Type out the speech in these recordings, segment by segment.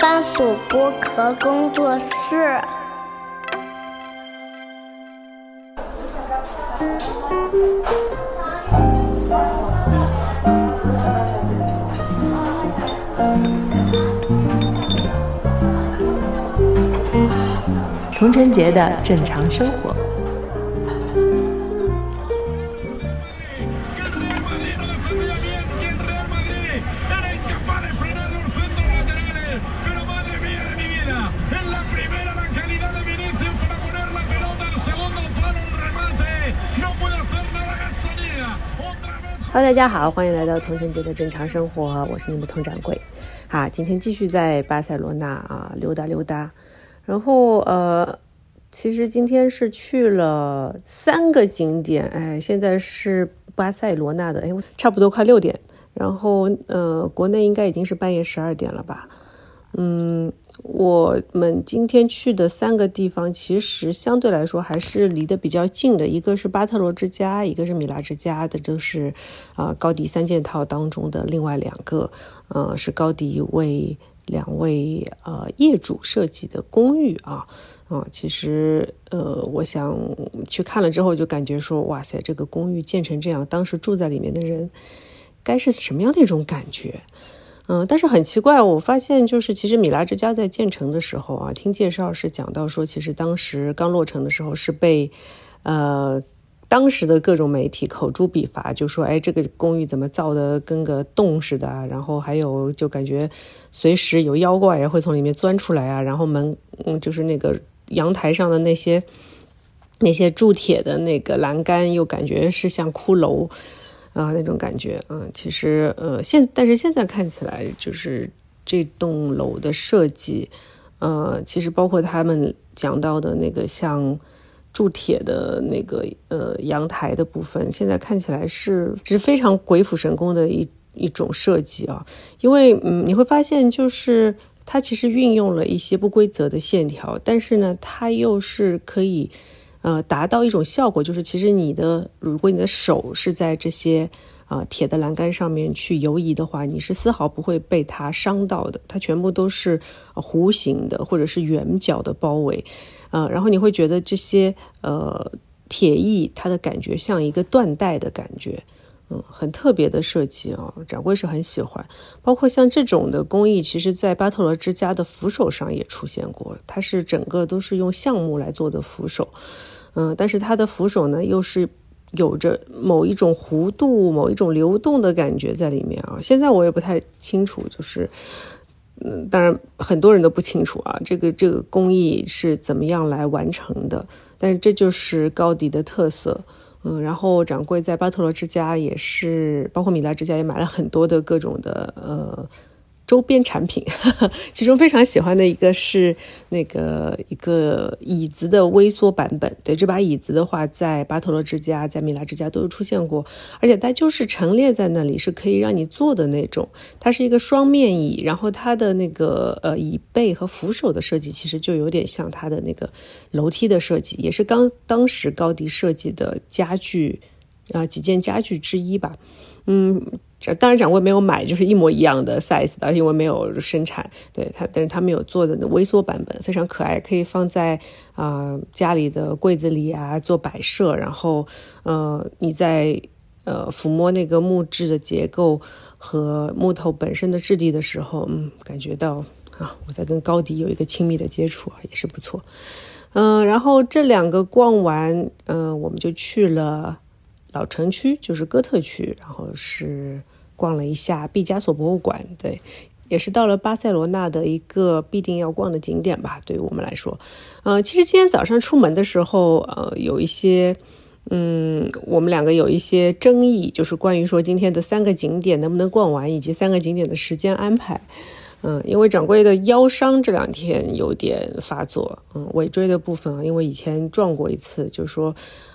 番薯剥壳工作室。童晨杰的正常生活。哈喽大家好，欢迎来到童晨杰的正常生活，我是你们童掌柜。啊，今天继续在巴塞罗那啊溜达溜达，然后呃，其实今天是去了三个景点，哎，现在是巴塞罗那的，哎，差不多快六点，然后呃，国内应该已经是半夜十二点了吧。嗯，我们今天去的三个地方，其实相对来说还是离得比较近的。一个是巴特罗之家，一个是米拉之家的，就是啊高迪三件套当中的另外两个，呃，是高迪为两位呃业主设计的公寓啊啊。其实呃，我想去看了之后，就感觉说，哇塞，这个公寓建成这样，当时住在里面的人该是什么样的一种感觉？嗯，但是很奇怪，我发现就是其实米拉之家在建成的时候啊，听介绍是讲到说，其实当时刚落成的时候是被，呃，当时的各种媒体口诛笔伐，就说哎，这个公寓怎么造的跟个洞似的？然后还有就感觉随时有妖怪也会从里面钻出来啊，然后门嗯，就是那个阳台上的那些那些铸铁的那个栏杆，又感觉是像骷髅。啊，那种感觉，啊，其实，呃，现但是现在看起来，就是这栋楼的设计，呃，其实包括他们讲到的那个像铸铁的那个呃阳台的部分，现在看起来是是非常鬼斧神工的一一种设计啊，因为嗯，你会发现就是它其实运用了一些不规则的线条，但是呢，它又是可以。呃，达到一种效果，就是其实你的，如果你的手是在这些啊铁的栏杆上面去游移的话，你是丝毫不会被它伤到的。它全部都是弧形的或者是圆角的包围，啊，然后你会觉得这些呃铁艺它的感觉像一个缎带的感觉，嗯，很特别的设计啊，掌柜是很喜欢。包括像这种的工艺，其实在巴特罗之家的扶手上也出现过，它是整个都是用橡木来做的扶手。嗯，但是它的扶手呢，又是有着某一种弧度、某一种流动的感觉在里面啊。现在我也不太清楚，就是，嗯，当然很多人都不清楚啊，这个这个工艺是怎么样来完成的。但是这就是高迪的特色。嗯，然后掌柜在巴特罗之家也是，包括米拉之家也买了很多的各种的呃。周边产品，其中非常喜欢的一个是那个一个椅子的微缩版本。对，这把椅子的话，在巴特罗之家、在米拉之家都有出现过，而且它就是陈列在那里，是可以让你坐的那种。它是一个双面椅，然后它的那个呃椅背和扶手的设计，其实就有点像它的那个楼梯的设计，也是刚当时高迪设计的家具啊几件家具之一吧。嗯。当然，掌柜没有买，就是一模一样的 size 的，因为没有生产。对它，但是他们有做的微缩版本，非常可爱，可以放在啊家里的柜子里啊做摆设。然后，呃，你在呃抚摸那个木质的结构和木头本身的质地的时候，嗯，感觉到啊，我在跟高迪有一个亲密的接触，也是不错。嗯，然后这两个逛完，嗯，我们就去了老城区，就是哥特区，然后是。逛了一下毕加索博物馆，对，也是到了巴塞罗那的一个必定要逛的景点吧。对于我们来说，呃，其实今天早上出门的时候，呃，有一些，嗯，我们两个有一些争议，就是关于说今天的三个景点能不能逛完，以及三个景点的时间安排。嗯，因为掌柜的腰伤这两天有点发作，嗯，尾椎的部分啊，因为以前撞过一次，就是说，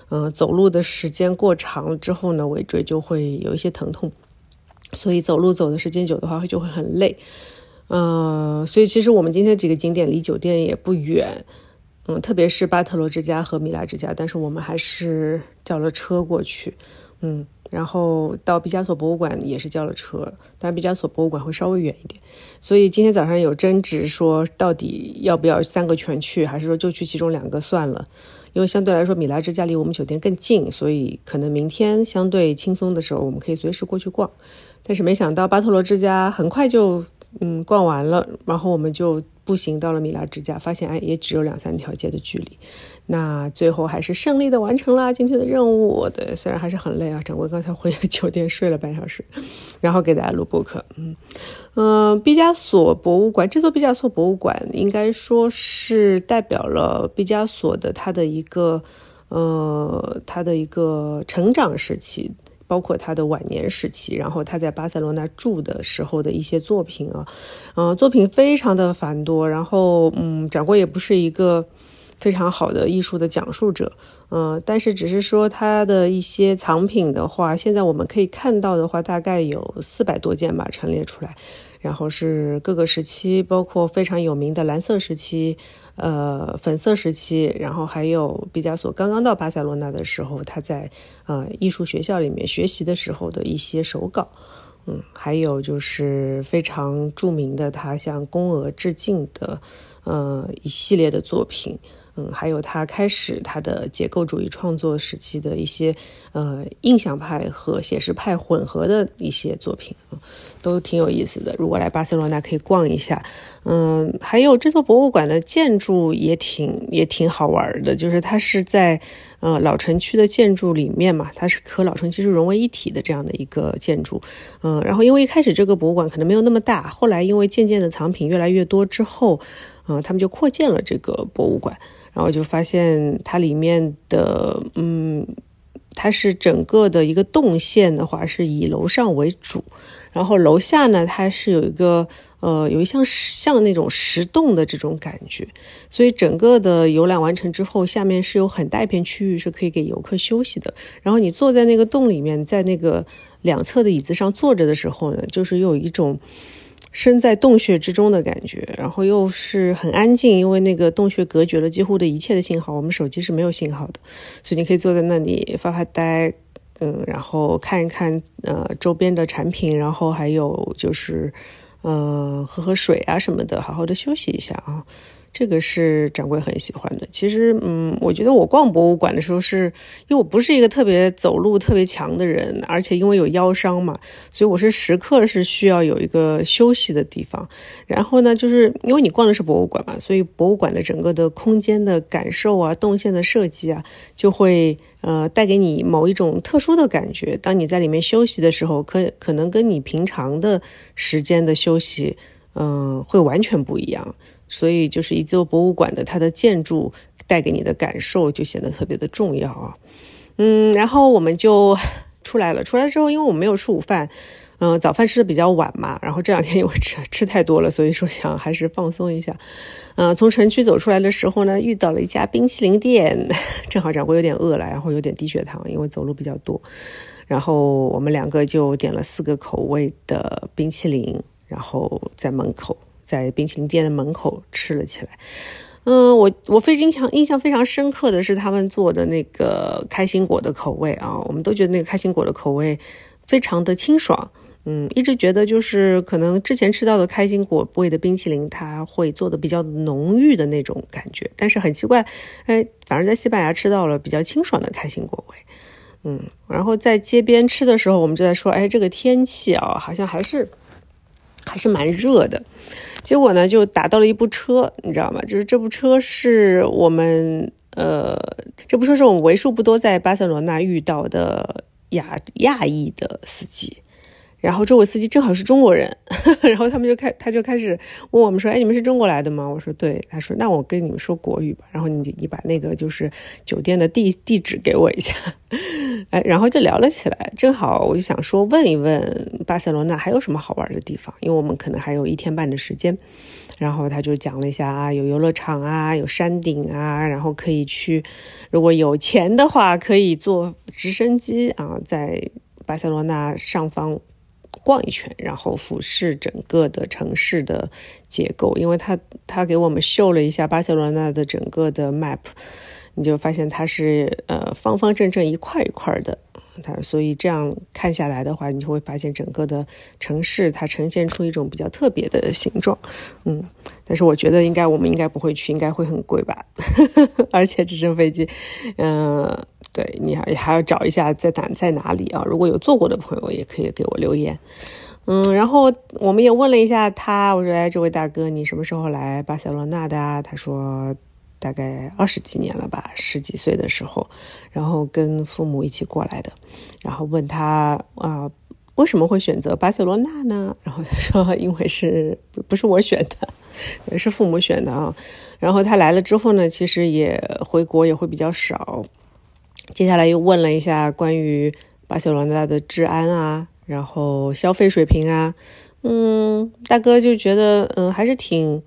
嗯，走路的时间过长了之后呢，尾椎就会有一些疼痛。所以走路走的时间久的话，就会很累。嗯，所以其实我们今天几个景点离酒店也不远，嗯，特别是巴特罗之家和米拉之家，但是我们还是叫了车过去。嗯。然后到毕加索博物馆也是叫了车，但是毕加索博物馆会稍微远一点，所以今天早上有争执，说到底要不要三个全去，还是说就去其中两个算了？因为相对来说米拉之家离我们酒店更近，所以可能明天相对轻松的时候，我们可以随时过去逛。但是没想到巴特罗之家很快就嗯逛完了，然后我们就。步行到了米拉之家，发现哎，也只有两三条街的距离。那最后还是胜利的完成了今天的任务。对，虽然还是很累啊。掌柜刚才回酒店睡了半小时，然后给大家录播客。嗯嗯，毕加索博物馆，这座毕加索博物馆应该说是代表了毕加索的他的一个呃他的一个成长时期。包括他的晚年时期，然后他在巴塞罗那住的时候的一些作品啊，嗯，作品非常的繁多。然后，嗯，掌柜也不是一个非常好的艺术的讲述者，嗯，但是只是说他的一些藏品的话，现在我们可以看到的话，大概有四百多件吧，陈列出来。然后是各个时期，包括非常有名的蓝色时期。呃，粉色时期，然后还有毕加索刚刚到巴塞罗那的时候，他在呃艺术学校里面学习的时候的一些手稿，嗯，还有就是非常著名的他向宫娥致敬的呃一系列的作品。嗯，还有他开始他的结构主义创作时期的一些，呃，印象派和写实派混合的一些作品，都挺有意思的。如果来巴塞罗那可以逛一下。嗯，还有这座博物馆的建筑也挺也挺好玩的，就是它是在呃老城区的建筑里面嘛，它是和老城区是融为一体的这样的一个建筑。嗯，然后因为一开始这个博物馆可能没有那么大，后来因为渐渐的藏品越来越多之后，嗯，他们就扩建了这个博物馆。然后就发现它里面的，嗯，它是整个的一个动线的话，是以楼上为主，然后楼下呢，它是有一个，呃，有一像像那种石洞的这种感觉，所以整个的游览完成之后，下面是有很大一片区域是可以给游客休息的。然后你坐在那个洞里面，在那个两侧的椅子上坐着的时候呢，就是有一种。身在洞穴之中的感觉，然后又是很安静，因为那个洞穴隔绝了几乎的一切的信号，我们手机是没有信号的，所以你可以坐在那里发发呆，嗯，然后看一看呃周边的产品，然后还有就是，嗯，喝喝水啊什么的，好好的休息一下啊。这个是掌柜很喜欢的。其实，嗯，我觉得我逛博物馆的时候，是因为我不是一个特别走路特别强的人，而且因为有腰伤嘛，所以我是时刻是需要有一个休息的地方。然后呢，就是因为你逛的是博物馆嘛，所以博物馆的整个的空间的感受啊，动线的设计啊，就会呃带给你某一种特殊的感觉。当你在里面休息的时候，可可能跟你平常的时间的休息，嗯，会完全不一样。所以，就是一座博物馆的它的建筑带给你的感受就显得特别的重要啊。嗯，然后我们就出来了。出来之后，因为我们没有吃午饭，嗯，早饭吃的比较晚嘛。然后这两天 因为吃吃太多了，所以说想还是放松一下。嗯，从城区走出来的时候呢，遇到了一家冰淇淋店，正好掌柜有点饿了，然后有点低血糖，因为走路比较多。然后我们两个就点了四个口味的冰淇淋，然后在门口。在冰淇淋店的门口吃了起来，嗯，我我非常印象非常深刻的是他们做的那个开心果的口味啊，我们都觉得那个开心果的口味非常的清爽，嗯，一直觉得就是可能之前吃到的开心果味的冰淇淋，它会做的比较浓郁的那种感觉，但是很奇怪，哎，反而在西班牙吃到了比较清爽的开心果味，嗯，然后在街边吃的时候，我们就在说，哎，这个天气啊，好像还是还是蛮热的。结果呢，就打到了一部车，你知道吗？就是这部车是我们，呃，这部车是我们为数不多在巴塞罗那遇到的亚亚裔的司机。然后这位司机正好是中国人，然后他们就开，他就开始问我们说：“哎，你们是中国来的吗？”我说：“对。”他说：“那我跟你们说国语吧。”然后你你把那个就是酒店的地地址给我一下，哎，然后就聊了起来。正好我就想说问一问巴塞罗那还有什么好玩的地方，因为我们可能还有一天半的时间。然后他就讲了一下啊，有游乐场啊，有山顶啊，然后可以去，如果有钱的话可以坐直升机啊，在巴塞罗那上方。逛一圈，然后俯视整个的城市的结构，因为他他给我们秀了一下巴塞罗那的整个的 map，你就发现它是呃方方正正一块一块的，它所以这样看下来的话，你就会发现整个的城市它呈现出一种比较特别的形状，嗯，但是我觉得应该我们应该不会去，应该会很贵吧，而且直升飞机，嗯，对你还还要找一下在哪在哪里啊？如果有做过的朋友，也可以给我留言，嗯，然后我们也问了一下他，我说哎，这位大哥，你什么时候来巴塞罗那的？他说。大概二十几年了吧，十几岁的时候，然后跟父母一起过来的，然后问他啊，为什么会选择巴塞罗那呢？然后他说，因为是不是我选的，是父母选的啊。然后他来了之后呢，其实也回国也会比较少。接下来又问了一下关于巴塞罗那的治安啊，然后消费水平啊，嗯，大哥就觉得嗯还是挺。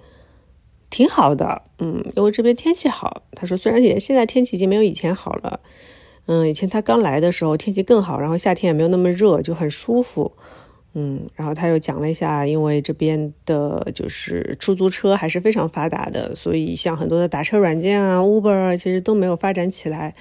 挺好的，嗯，因为这边天气好。他说，虽然也现在天气已经没有以前好了，嗯，以前他刚来的时候天气更好，然后夏天也没有那么热，就很舒服，嗯。然后他又讲了一下，因为这边的就是出租车还是非常发达的，所以像很多的打车软件啊，Uber 其实都没有发展起来，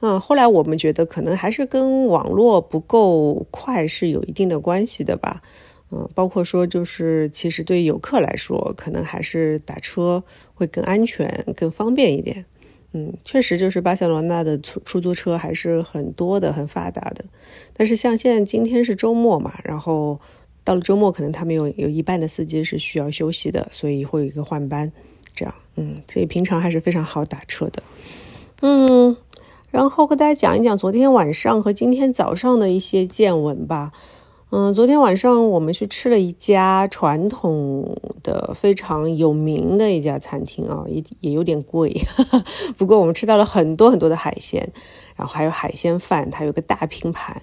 嗯。后来我们觉得可能还是跟网络不够快是有一定的关系的吧。嗯，包括说，就是其实对游客来说，可能还是打车会更安全、更方便一点。嗯，确实就是巴塞罗那的出出租车还是很多的、很发达的。但是像现在今天是周末嘛，然后到了周末，可能他们有有一半的司机是需要休息的，所以会有一个换班，这样。嗯，所以平常还是非常好打车的。嗯，然后跟大家讲一讲昨天晚上和今天早上的一些见闻吧。嗯，昨天晚上我们去吃了一家传统的、非常有名的一家餐厅啊，也也有点贵，不过我们吃到了很多很多的海鲜，然后还有海鲜饭，它有个大拼盘，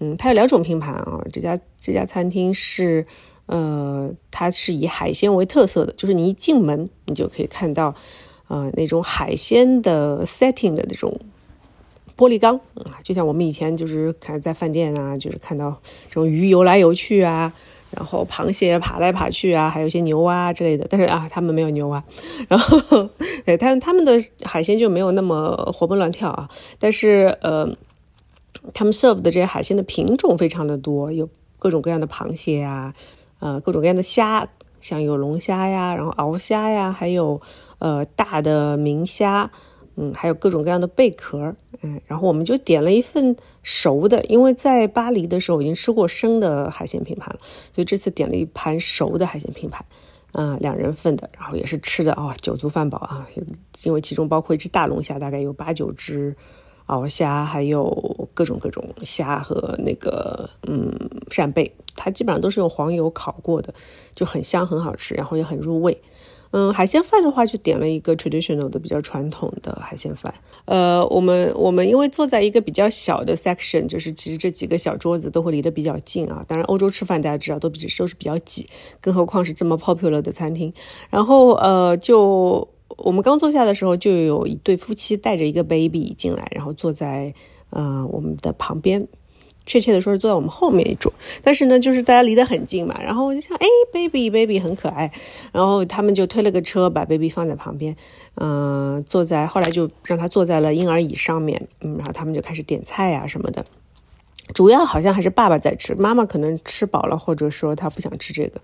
嗯，它有两种拼盘啊。这家这家餐厅是，呃，它是以海鲜为特色的，就是你一进门，你就可以看到，呃，那种海鲜的 setting 的那种。玻璃缸啊，就像我们以前就是看在饭店啊，就是看到这种鱼游来游去啊，然后螃蟹爬来爬去啊，还有一些牛蛙之类的。但是啊，他们没有牛蛙，然后对他他们的海鲜就没有那么活蹦乱跳啊。但是呃，他们 serve 的这些海鲜的品种非常的多，有各种各样的螃蟹啊，呃，各种各样的虾，像有龙虾呀，然后鳌虾呀，还有呃大的明虾。嗯，还有各种各样的贝壳，嗯，然后我们就点了一份熟的，因为在巴黎的时候已经吃过生的海鲜拼盘了，所以这次点了一盘熟的海鲜拼盘，嗯，两人份的，然后也是吃的哦，酒足饭饱啊，因为其中包括一只大龙虾，大概有八九只鳌虾，还有各种各种虾和那个嗯扇贝，它基本上都是用黄油烤过的，就很香很好吃，然后也很入味。嗯，海鲜饭的话就点了一个 traditional 的比较传统的海鲜饭。呃，我们我们因为坐在一个比较小的 section，就是其实这几个小桌子都会离得比较近啊。当然，欧洲吃饭大家知道都比都是比较挤，更何况是这么 popular 的餐厅。然后呃，就我们刚坐下的时候，就有一对夫妻带着一个 baby 进来，然后坐在呃我们的旁边。确切的说是坐在我们后面一桌，但是呢，就是大家离得很近嘛，然后我就想，哎，baby baby 很可爱，然后他们就推了个车把 baby 放在旁边，嗯，坐在后来就让他坐在了婴儿椅上面，嗯，然后他们就开始点菜呀什么的，主要好像还是爸爸在吃，妈妈可能吃饱了或者说他不想吃这个，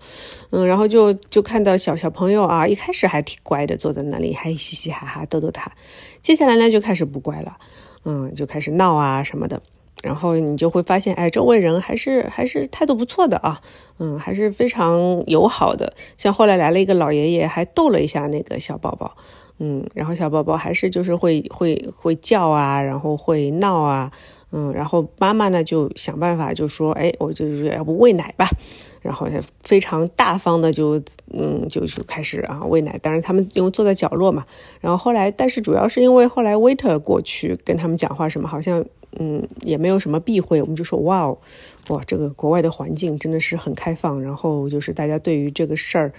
嗯，然后就就看到小小朋友啊，一开始还挺乖的，坐在那里还嘻嘻哈哈逗逗他，接下来呢就开始不乖了，嗯，就开始闹啊什么的。然后你就会发现，哎，周围人还是还是态度不错的啊，嗯，还是非常友好的。像后来来了一个老爷爷，还逗了一下那个小宝宝，嗯，然后小宝宝还是就是会会会叫啊，然后会闹啊，嗯，然后妈妈呢就想办法就说，哎，我就是要不喂奶吧，然后非常大方的就嗯就就开始啊喂奶。当然他们因为坐在角落嘛，然后后来但是主要是因为后来 waiter 过去跟他们讲话什么，好像。嗯，也没有什么避讳，我们就说哇哦，哇，这个国外的环境真的是很开放。然后就是大家对于这个事儿，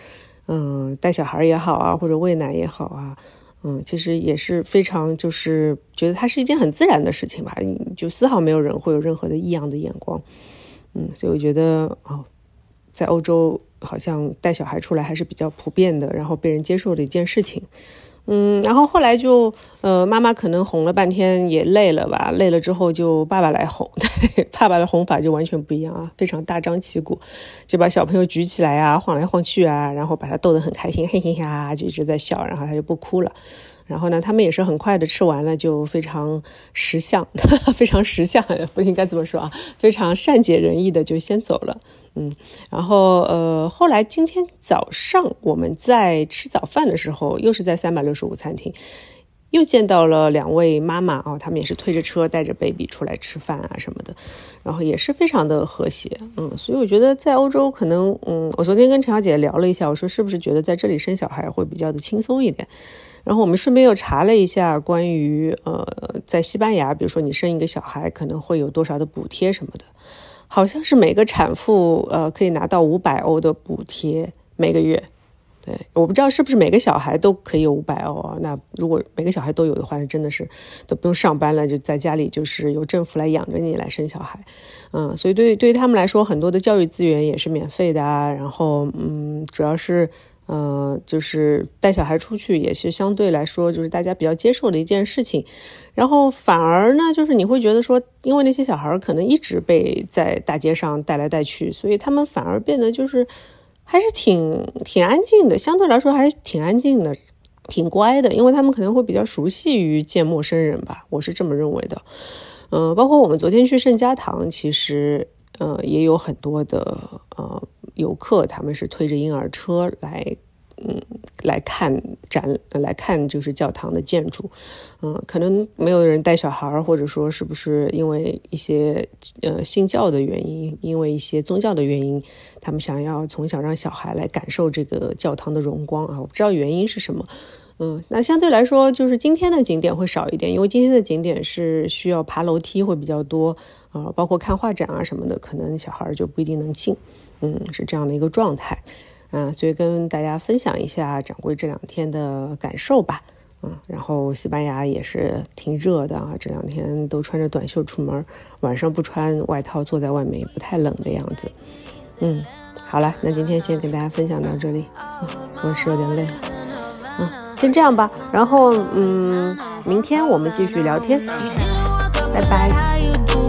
嗯，带小孩也好啊，或者喂奶也好啊，嗯，其实也是非常就是觉得它是一件很自然的事情吧，就丝毫没有人会有任何的异样的眼光。嗯，所以我觉得哦，在欧洲好像带小孩出来还是比较普遍的，然后被人接受的一件事情。嗯，然后后来就，呃，妈妈可能哄了半天也累了吧，累了之后就爸爸来哄，对，爸爸的哄法就完全不一样啊，非常大张旗鼓，就把小朋友举起来啊，晃来晃去啊，然后把他逗得很开心，嘿嘿呀，就一直在笑，然后他就不哭了。然后呢，他们也是很快的吃完了，就非常识相，非常识相，不应该这么说啊，非常善解人意的就先走了。嗯，然后呃，后来今天早上我们在吃早饭的时候，又是在三百六十五餐厅，又见到了两位妈妈啊，他们也是推着车带着 baby 出来吃饭啊什么的，然后也是非常的和谐。嗯，所以我觉得在欧洲可能，嗯，我昨天跟陈小姐聊了一下，我说是不是觉得在这里生小孩会比较的轻松一点？然后我们顺便又查了一下关于呃，在西班牙，比如说你生一个小孩可能会有多少的补贴什么的，好像是每个产妇呃可以拿到五百欧的补贴每个月。对，我不知道是不是每个小孩都可以有五百欧啊？那如果每个小孩都有的话，那真的是都不用上班了，就在家里就是由政府来养着你来生小孩。嗯，所以对对于他们来说，很多的教育资源也是免费的啊。然后嗯，主要是。嗯，就是带小孩出去也是相对来说，就是大家比较接受的一件事情。然后反而呢，就是你会觉得说，因为那些小孩可能一直被在大街上带来带去，所以他们反而变得就是还是挺挺安静的，相对来说还是挺安静的，挺乖的，因为他们可能会比较熟悉于见陌生人吧，我是这么认为的。嗯，包括我们昨天去圣家堂，其实呃也有很多的呃。游客他们是推着婴儿车来，嗯，来看展，来看就是教堂的建筑，嗯，可能没有人带小孩，或者说是不是因为一些呃信教的原因，因为一些宗教的原因，他们想要从小让小孩来感受这个教堂的荣光啊，我不知道原因是什么，嗯，那相对来说就是今天的景点会少一点，因为今天的景点是需要爬楼梯会比较多啊，包括看画展啊什么的，可能小孩就不一定能进。嗯，是这样的一个状态，嗯，所以跟大家分享一下掌柜这两天的感受吧，嗯，然后西班牙也是挺热的啊，这两天都穿着短袖出门，晚上不穿外套坐在外面也不太冷的样子，嗯，好了，那今天先跟大家分享到这里，我是有点累，嗯，先这样吧，然后嗯，明天我们继续聊天，拜拜。